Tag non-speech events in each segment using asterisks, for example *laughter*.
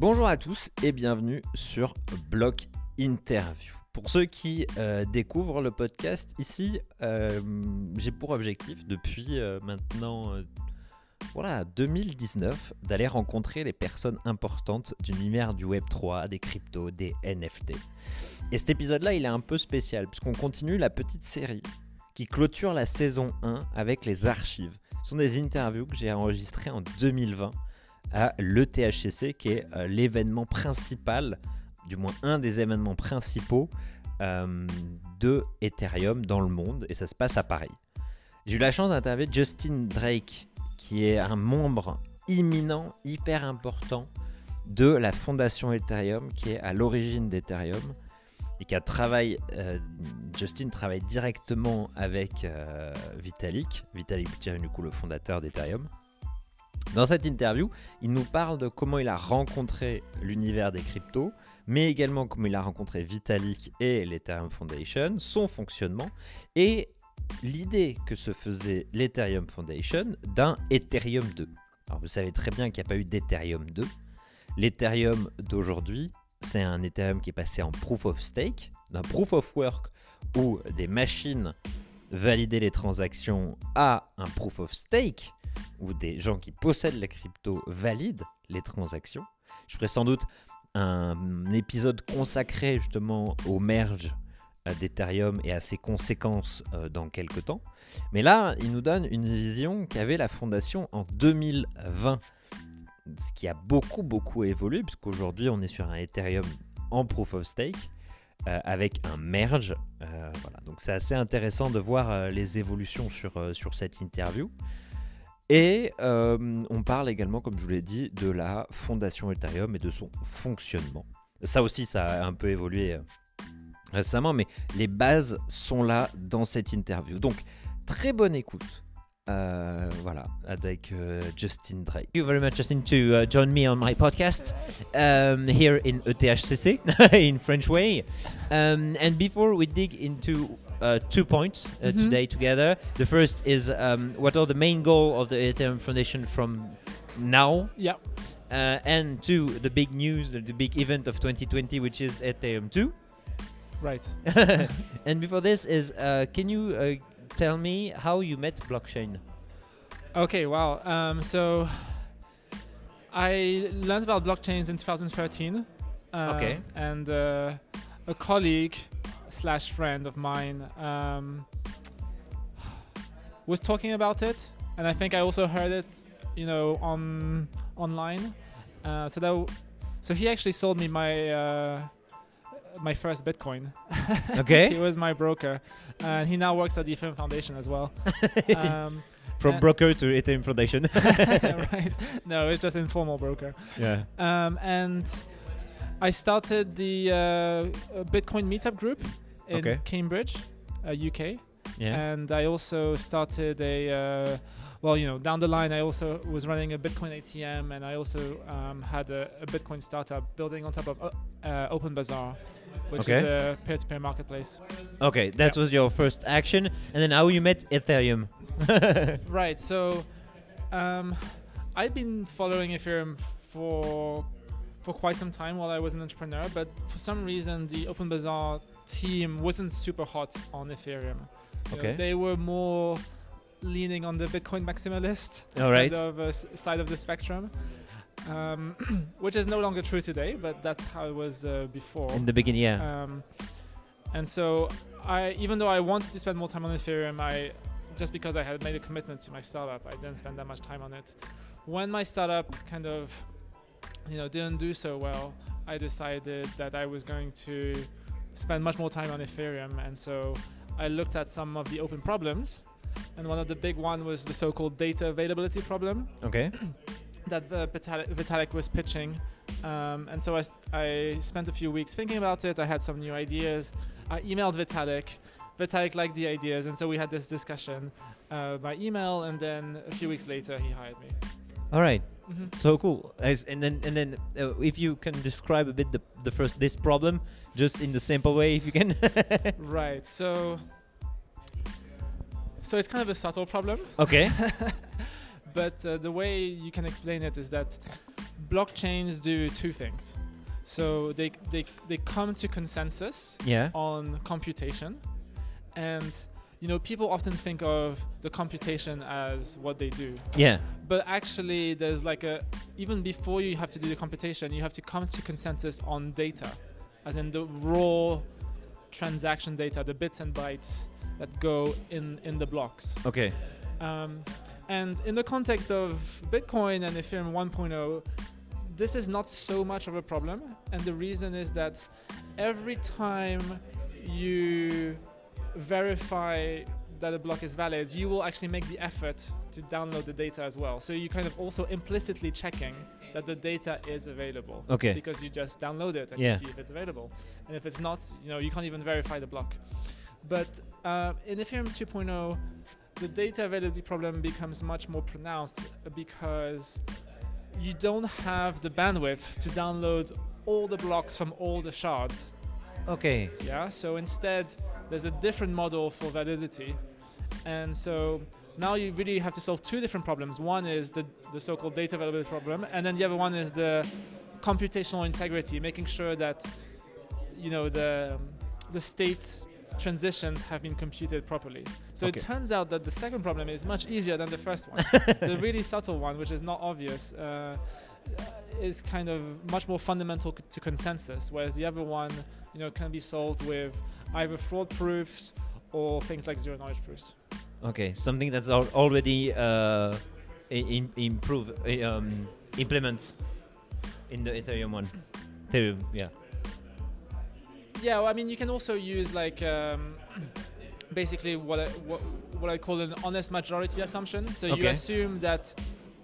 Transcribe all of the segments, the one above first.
Bonjour à tous et bienvenue sur Block Interview. Pour ceux qui euh, découvrent le podcast, ici, euh, j'ai pour objectif depuis euh, maintenant voilà, 2019 d'aller rencontrer les personnes importantes du l'univers du Web3, des cryptos, des NFT. Et cet épisode-là, il est un peu spécial puisqu'on continue la petite série qui clôture la saison 1 avec les archives. Ce sont des interviews que j'ai enregistrées en 2020 à l'ETHCC, qui est euh, l'événement principal, du moins un des événements principaux euh, de Ethereum dans le monde, et ça se passe à Paris. J'ai eu la chance d'interviewer Justin Drake, qui est un membre imminent, hyper important de la fondation Ethereum, qui est à l'origine d'Ethereum et qui a travaillé, euh, Justin travaille directement avec Vitalik, Vitalik Buterin, du coup le fondateur d'Ethereum. Dans cette interview, il nous parle de comment il a rencontré l'univers des cryptos, mais également comment il a rencontré Vitalik et l'Ethereum Foundation, son fonctionnement et l'idée que se faisait l'Ethereum Foundation d'un Ethereum 2. Alors vous savez très bien qu'il n'y a pas eu d'Ethereum 2. L'Ethereum d'aujourd'hui, c'est un Ethereum qui est passé en proof of stake, d'un proof of work où des machines validaient les transactions à un proof of stake où des gens qui possèdent la crypto valident les transactions. Je ferai sans doute un épisode consacré justement au merge euh, d'Ethereum et à ses conséquences euh, dans quelques temps. Mais là, il nous donne une vision qu'avait la fondation en 2020, ce qui a beaucoup beaucoup évolué puisqu'aujourd'hui on est sur un Ethereum en proof of stake. Euh, avec un merge. voilà. Donc c'est assez intéressant de voir les évolutions sur, sur cette interview. Et euh, on parle également, comme je vous l'ai dit, de la fondation Ethereum et de son fonctionnement. Ça aussi, ça a un peu évolué euh, récemment, mais les bases sont là dans cette interview. Donc, très bonne écoute. Euh, voilà, avec uh, Justin Drake. Thank you very much, Justin, to uh, join me on my podcast um, here in ETHCC *laughs* in French way. Um, and before we dig into uh, two points uh, mm-hmm. today together. The first is um, what are the main goal of the Ethereum Foundation from now? Yeah. Uh, and two, the big news, the, the, big event of 2020, which is Ethereum 2. Right. *laughs* and before this is, uh, can you uh, tell me how you met blockchain? Okay, wow. Um, so I learned about blockchains in 2013. okay. Uh, and uh, a colleague slash friend of mine um, was talking about it, and I think I also heard it, you know, on online. Uh, so that, so he actually sold me my uh, my first Bitcoin. Okay. *laughs* he was my broker, and he now works at the Ethereum Foundation as well. *laughs* um, From broker to Ethereum Foundation. *laughs* right. No, it's just informal broker. Yeah. Um, and I started the uh, Bitcoin meetup group in okay. Cambridge, uh, UK. Yeah. And I also started a, uh, well, you know, down the line, I also was running a Bitcoin ATM and I also um, had a, a, Bitcoin startup building on top of uh, Open Bazaar, which okay. is a peer to peer marketplace. Okay, that was your first action. And then how you met Ethereum? *laughs* right. So um, I've been following Ethereum for for quite some time while I was an entrepreneur, but for some reason the Open Bazaar team wasn't super hot on Ethereum. You okay. Know, they were more leaning on the Bitcoin maximalist All right. kind of, uh, side of the spectrum. Um, *clears throat* which is no longer true today, but that's how it was uh, before. In the beginning, yeah. Um, and so, I even though I wanted to spend more time on Ethereum, I just because I had made a commitment to my startup, I didn't spend that much time on it. When my startup kind of you know didn't do so well, I decided that I was going to spend much more time on Ethereum, and so I looked at some of the open problems, and one of the big one was the so-called data availability problem. Okay. *clears throat* that uh, Vitalik, Vitalik was pitching, um, and so I, I spent a few weeks thinking about it. I had some new ideas. I emailed Vitalik. Vitalik liked the ideas, and so we had this discussion uh, by email. And then a few weeks later, he hired me. All right. mm-hmm. So cool. As, and then and then uh, if you can describe a bit the the first this problem, just in the simple way, if you can. *laughs* right. So. So it's kind of a subtle problem. Okay. *laughs* but uh, the way you can explain it is that blockchains do two things. So they they they come to consensus Yeah. on computation, and you know people often think of the computation as what they do, Yeah. but actually there's like a even before you have to do the computation, you have to come to consensus on data, as in the raw transaction data, the bits and bytes that go in in the blocks. Okay. Um, and in the context of Bitcoin and Ethereum 1.0, this is not so much of a problem. And the reason is that every time you verify that a block is valid, you will actually make the effort to download the data as well. So you kind of also implicitly checking that the data is available Okay. because you just download it and Yeah. you see if it's available. And if it's not, you know, you can't even verify the block. But uh, in Ethereum 2.0, the data availability problem becomes much more pronounced because you don't have the bandwidth to download all the blocks from all the shards. Okay. Yeah, so instead, there's a different model for validity. And so now you really have to solve two different problems. One is the, the so called data availability problem, and then the other one is the computational integrity, making sure that you know the, the state transitions have been computed properly. So Okay. it turns out that the second problem is much easier than the first one. *laughs* the really subtle one, which is not obvious, uh, is kind of much more fundamental c- to consensus, whereas the other one, you know, can be solved with either fraud proofs or things like zero knowledge proofs. Okay. Something that's al- already uh, i- im- improve uh, um, implement in the Ethereum one. Ethereum. Yeah. Yeah, well, I mean, you can also use like um, *clears throat* basically what I, what, what I call an honest majority assumption. So you assume that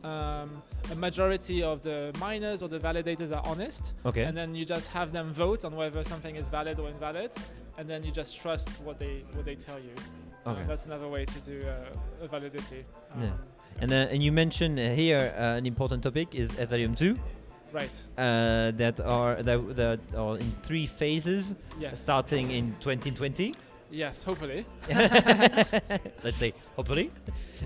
um, a majority of the miners or the validators are honest, Okay. and then you just have them vote on whether something is valid or invalid, and then you just trust what they what they tell you. Uh, Okay. that's another way to do uh, a validity. Yeah. And uh, and you mentioned uh, here uh, an important topic is Ethereum 2 Right. uh, that are that, that are in three phases Yes. starting in 2020. Yes. Hopefully. *laughs* Let's say hopefully.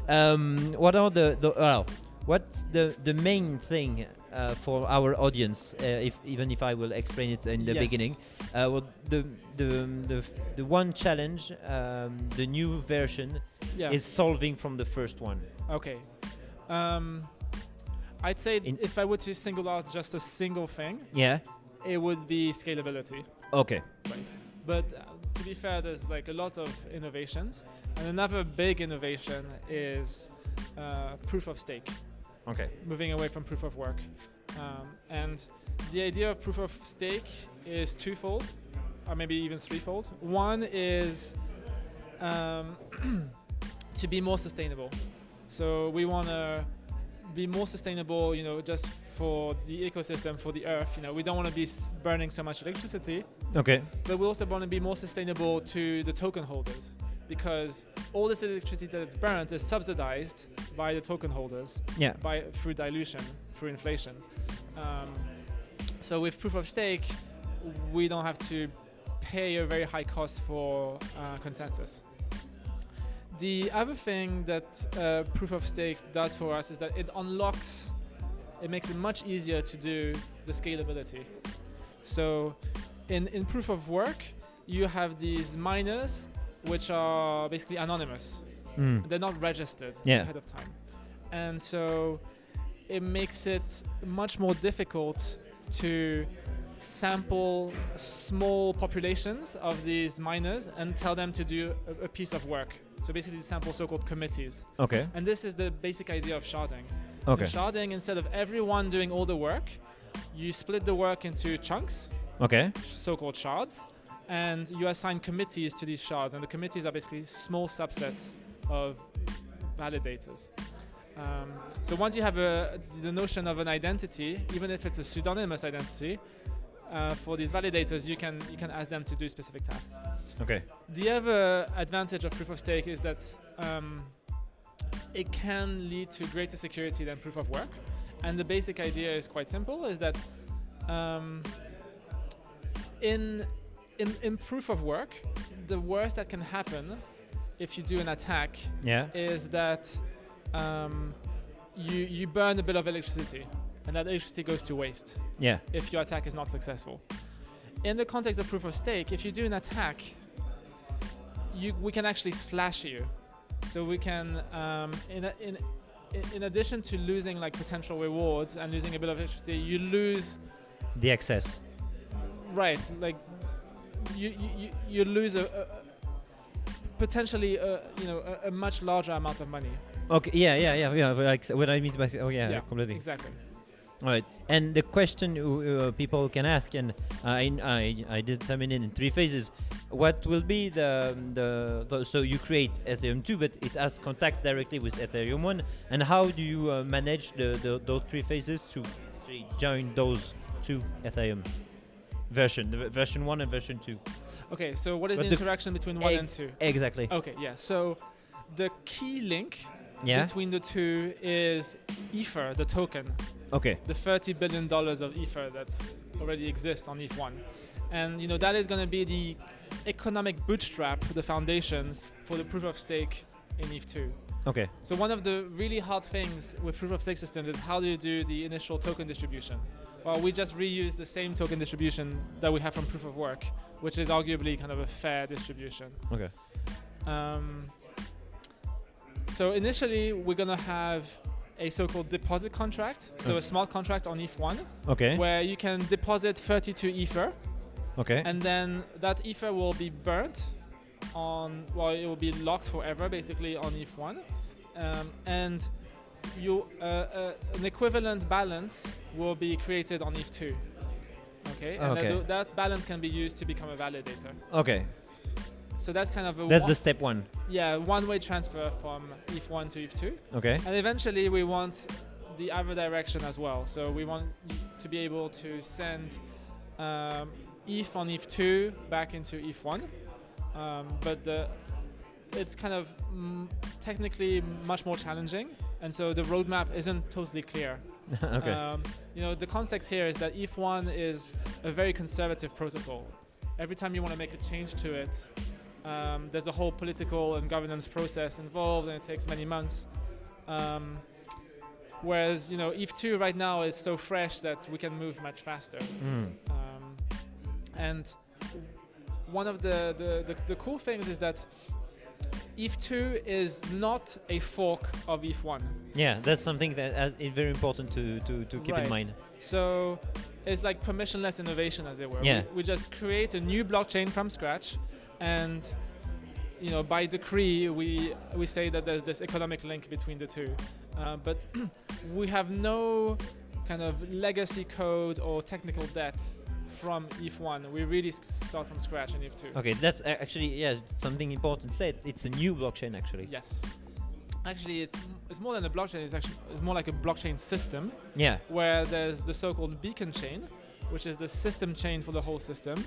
Um, what are the, the well, what's the the main thing uh, for our audience? Uh, if even if I will explain it in the Yes. beginning, uh, well, the the the the one challenge, um, the new version Yeah. is solving from the first one. Okay. Um, I'd say In- if I were to single out just a single thing, Yeah. it would be scalability. Okay. Right. But uh, to be fair, there's like a lot of innovations, and another big innovation is uh, proof of stake, Okay. moving away from proof of work. Um, and the idea of proof of stake is twofold, or maybe even threefold. One is um, *clears throat* to be more sustainable. So we want to be more sustainable, you know, just for the ecosystem, for the earth. You know, we don't want to be burning so much electricity, Okay. but we also want to be more sustainable to the token holders because all this electricity that's burnt is subsidized by the token holders Yeah. by through dilution, through inflation. Um, so with proof of stake, we don't have to pay a very high cost for uh, consensus. The other thing that uh, proof of stake does for us is that it unlocks, it makes it much easier to do the scalability. So in, in proof of work, you have these miners which are basically anonymous. Mm. They're not registered Yeah. ahead of time. And so it makes it much more difficult to sample small populations of these miners and tell them to do a, a piece of work. So basically you sample so-called committees. Okay. And this is the basic idea of sharding. Okay. In sharding, instead of everyone doing all the work, you split the work into chunks, Okay. so-called shards, and you assign committees to these shards. And the committees are basically small subsets of validators. Um, so once you have a, the notion of an identity, even if it's a pseudonymous identity, uh, for these validators, you can you can ask them to do specific tasks. Okay. The other advantage of proof of stake is that um, it can lead to greater security than proof of work. And the basic idea is quite simple: is that um, in, in in proof of work, the worst that can happen if you do an attack Yeah. is that um, you you burn a bit of electricity. And that electricity goes to waste Yeah. if your attack is not successful. In the context of proof of stake, if you do an attack, you we can actually slash you. So we can, um, in, a, in in- addition to losing like potential rewards and losing a bit of electricity, you lose The excess. right like you you, you, lose a, a potentially a, you know a, a much larger amount of money. Okay. Yeah. Yeah. Yeah. Yeah. but Like what I mean by oh yeah, Yeah, completely. Exactly. All right. And the question uh, uh, people can ask, and I, I, I determine it in three phases. What will be the, the, the so you create Ethereum 2, but it has contact directly with Ethereum 1. And how do you uh, manage the, the those three phases to join those two Ethereum version, the version 1 and version 2? Okay, so what is But the the interaction between one and two? Exactly. Okay, yeah. So the key link yeah. between the two is Ether, the token, Okay. the 30 billion dollars of Ether that already exists on ETH1, and you know that is going to be the economic bootstrap, for the foundations for the proof of stake in ETH2. Okay. So one of the really hard things with proof of stake systems is how do you do the initial token distribution? Well, we just reuse the same token distribution that we have from proof of work, which is arguably kind of a fair distribution. Okay. Um, so initially, we're gonna have a so-called deposit contract, so a smart contract on ETH1, Okay. where you can deposit 32 Ether, Okay. and then that Ether will be burnt on, well, it will be locked forever, basically on ETH1, um, and you uh, uh, an equivalent balance will be created on ETH2. Okay, and Okay. That, that balance can be used to become a validator. Okay. So that's kind of a That's one- the step one. yeah one-way transfer from ETH1 to ETH2, Okay. and eventually we want the other direction as well. So we want to be able to send um, ETH on ETH2 back into ETH1, um, but the it's kind of mm, technically much more challenging, and so the roadmap isn't totally clear. *laughs* okay. Um, you know, the context here is that ETH1 is a very conservative protocol. Every time you want to make a change to it, um, there's a whole political and governance process involved, and it takes many months. Um, whereas, you know, ETH2 right now is so fresh that we can move much faster. Mm. Um, and one of the, the, the, the cool things is that ETH2 is not a fork of E ETH1. Yeah, that's something that uh, is very important to, to, to keep Right. in mind. So it's like permissionless innovation, as it were. Yeah. We, we just create a new blockchain from scratch, and you know, by decree, we we say that there's this economic link between the two, uh, but *clears throat* we have no kind of legacy code or technical debt from ETH1. We really start from scratch in ETH2. Okay, that's actually yeah something important. Said it's a new blockchain actually. Yes. Actually, it's it's more than a blockchain. It's actually it's more like a blockchain system. Yeah. where there's the so-called beacon chain, which is the system chain for the whole system,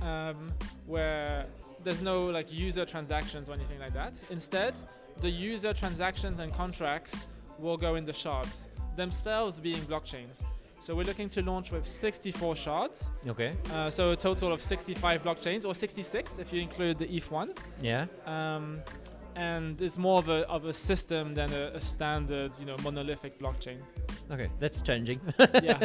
um, where there's no like user transactions or anything like that. Instead, the user transactions and contracts will go in the shards, themselves being blockchains. So we're looking to launch with 64 shards, Okay. uh, so a total of 65 blockchains, or 66 if you include the ETH1. Yeah. Um, and it's more of a, of a system than a, a standard, you know, monolithic blockchain. Okay, that's challenging. *laughs* yeah.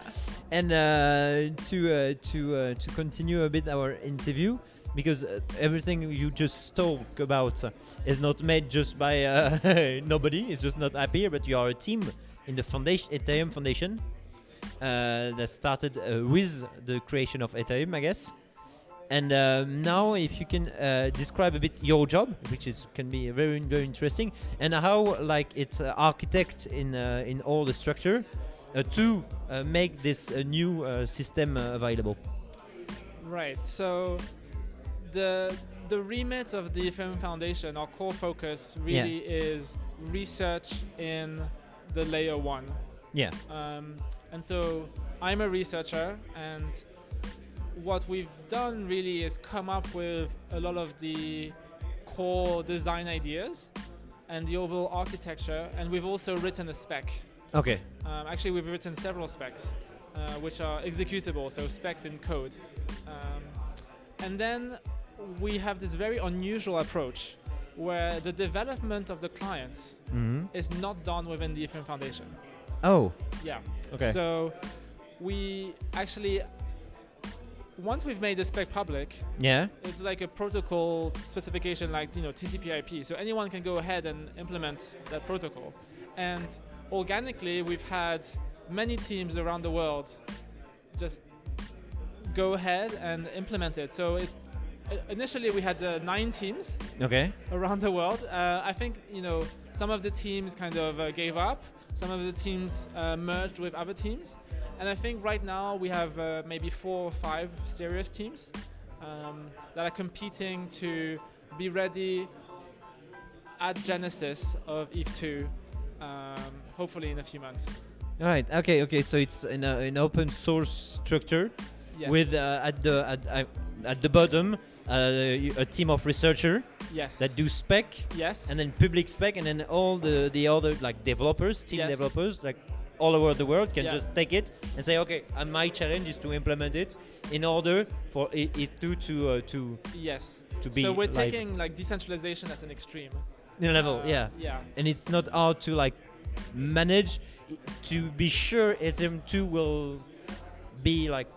*laughs* and uh, to uh, to uh, to continue a bit our interview because uh, everything you just talk about uh, is not made just by uh, *laughs* nobody it's just not up here but you are a team in the foundation ethereum foundation uh, that started uh, with the creation of ethereum i guess and uh, now if you can uh, describe a bit your job which is can be very very interesting and how like it's architect in in all the structure to make this new system available. Right. So the the remit of the Ethereum Foundation, our core focus really is research in the layer one. Yeah. Um, and so I'm a researcher, and what we've done really is come up with a lot of the core design ideas and the overall architecture, and we've also written a spec. Okay. Um, actually, we've written several specs, uh, which are executable, so specs in code. Um, and then we have this very unusual approach where the development of the clients Mm-hmm. is not done within the Ethereum Foundation. Oh, Yeah. okay. So we actually once we've made the spec public, yeah. it's like a protocol specification like you know TCP/IP. So anyone can go ahead and implement that protocol. And organically, we've had many teams around the world just go ahead and implement it. So it, initially we had uh, nine teams Okay. around the world. Uh, I think you know some of the teams kind of uh, gave up. Some of the teams uh, merged with other teams, and I think right now we have uh, maybe four or five serious teams um, that are competing to be ready at Genesis of ETH 2, um, hopefully in a few months. All right. Okay. Okay. So it's in a, an open source structure Yes. with uh, at the at, uh, at the bottom uh, a team of researcher yes. that do spec yes. and then public spec and then all the the other like developers, team Yes. developers like all over the world can Yeah. just take it and say okay, and my challenge is to implement it in order for it, it to to uh, to yes. to be So we're taking like decentralization at an extreme. level. Uh, yeah. Yeah. and it's not hard to like manage to be sure Ethereum 2 will be like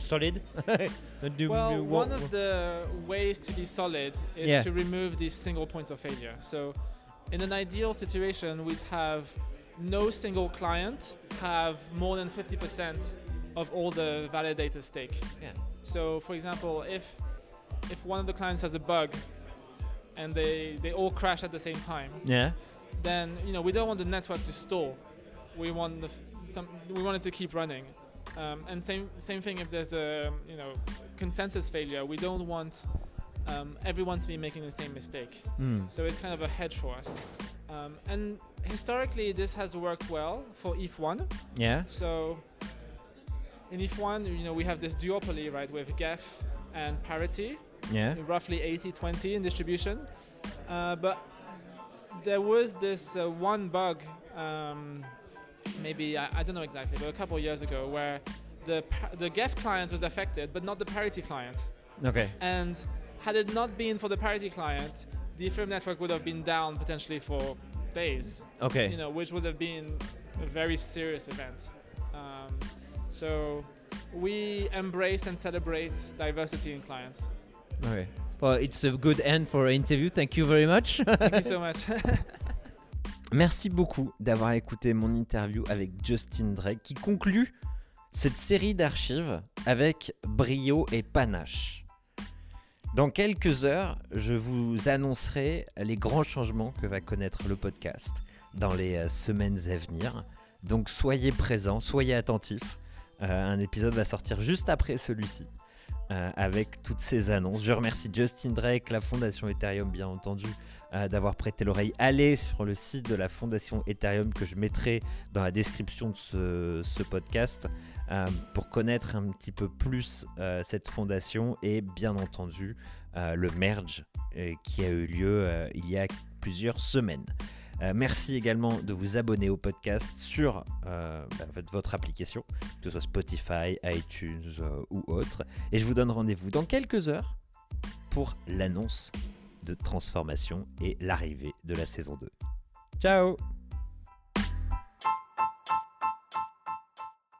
solid. *laughs* *laughs* Don't Well, do- one of the ways to be solid is Yeah. to remove these single points of failure. So, in an ideal situation, we'd have no single client have more than 50% of all the validator stake. Yeah. So, for example, if if one of the clients has a bug and they they all crash at the same time, yeah. then you know we don't want the network to stall. We want the some we want it to keep running. Um, and same same thing if there's a you know consensus failure, we don't want um, everyone to be making the same mistake. Hmm. So it's kind of a hedge for us. Um, and historically, this has worked well for ETH1. Yeah. So in ETH1, you know, we have this duopoly, right, with Geth and Parity Yeah. roughly 80-20 in distribution. Uh, but there was this uh, one bug, um, maybe I, I don't know exactly, but a couple of years ago, where the the Geth client was affected, but not the Parity client. Okay. And had it not been for the Parity client, the Ethereum network would have been down potentially for days. Okay. You know, which would have been a very serious event. Um, so we embrace and celebrate diversity in clients. Okay. Well, it's a good end for an interview. Thank you very much. Thank you so *laughs* much. *laughs* Merci beaucoup d'avoir écouté mon interview avec Justin Drake qui conclut cette série d'archives avec brio et panache. Dans quelques heures, je vous annoncerai les grands changements que va connaître le podcast dans les euh, semaines à venir. Donc soyez présents, soyez attentifs. Euh, un épisode va sortir juste après celui-ci. euh, avec toutes ces annonces. Je remercie Justin Drake, la fondation Ethereum bien entendu, euh, d'avoir prêté l'oreille. Allez sur le site de la fondation Ethereum que je mettrai dans la description de ce, podcast euh, pour connaître un petit peu plus euh, cette fondation et bien entendu le merge qui a eu lieu il y a plusieurs semaines. Merci également de vous abonner au podcast sur bah, votre- application, que ce soit Spotify, iTunes ou autre. Et je vous donne rendez-vous dans quelques heures pour l'annonce de transformation et l'arrivée de la saison 2. Ciao